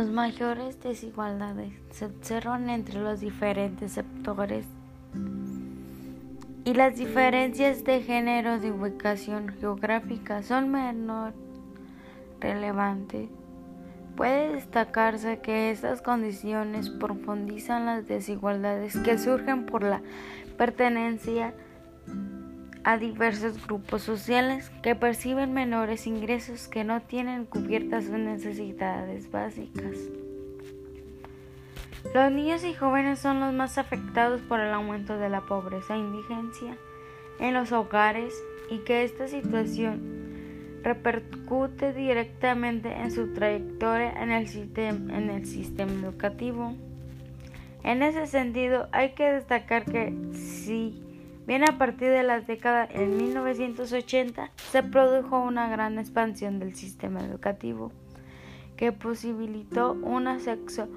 Las mayores desigualdades se observan entre los diferentes sectores y las diferencias de género de ubicación geográfica son menos relevantes. Puede destacarse que estas condiciones profundizan las desigualdades que surgen por la pertenencia a diversos grupos sociales que perciben menores ingresos que no tienen cubiertas sus necesidades básicas. Los niños y jóvenes son los más afectados por el aumento de la pobreza e indigencia en los hogares y que esta situación repercute directamente en su trayectoria en el, sistema, en el sistema educativo. En ese sentido, hay que destacar que si bien a partir de las décadas en 1980 se produjo una gran expansión del sistema educativo que posibilitó un acceso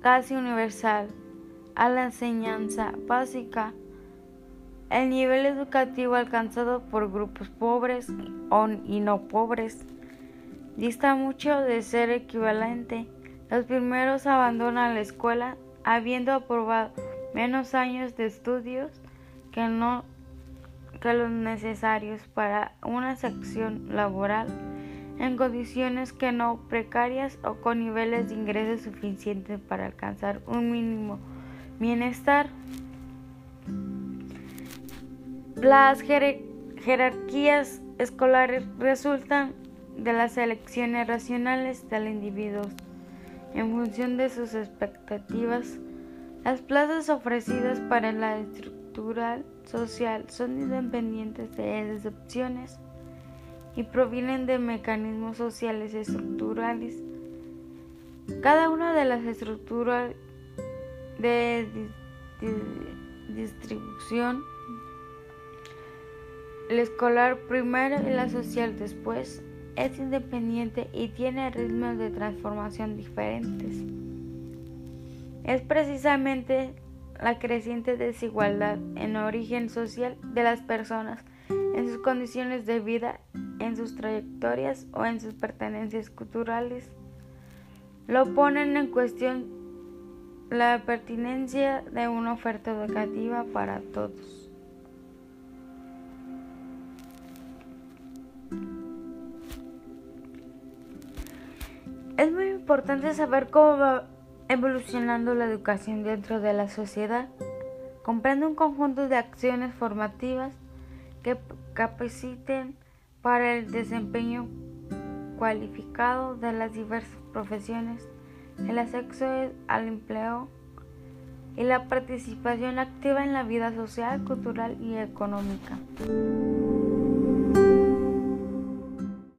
casi universal a la enseñanza básica el nivel educativo alcanzado por grupos pobres y no pobres dista mucho de ser equivalente. Los primeros abandonan la escuela habiendo aprobado menos años de estudios que, no, que los necesarios para una sección laboral en condiciones que no precarias o con niveles de ingresos suficientes para alcanzar un mínimo bienestar. Las jerarquías escolares resultan de las elecciones racionales del individuo en función de sus expectativas. Las plazas ofrecidas para la social son independientes de esas opciones y provienen de mecanismos sociales estructurales. Cada una de las estructuras de distribución el escolar primero y la social después es independiente y tiene ritmos de transformación diferentes. Es precisamente la creciente desigualdad en origen social de las personas, en sus condiciones de vida, en sus trayectorias o en sus pertenencias culturales, lo ponen en cuestión la pertinencia de una oferta educativa para todos. Es muy importante saber cómo va evolucionando la educación dentro de la sociedad. Comprende un conjunto de acciones formativas que capaciten para el desempeño cualificado de las diversas profesiones, el acceso al empleo y la participación activa en la vida social, cultural y económica.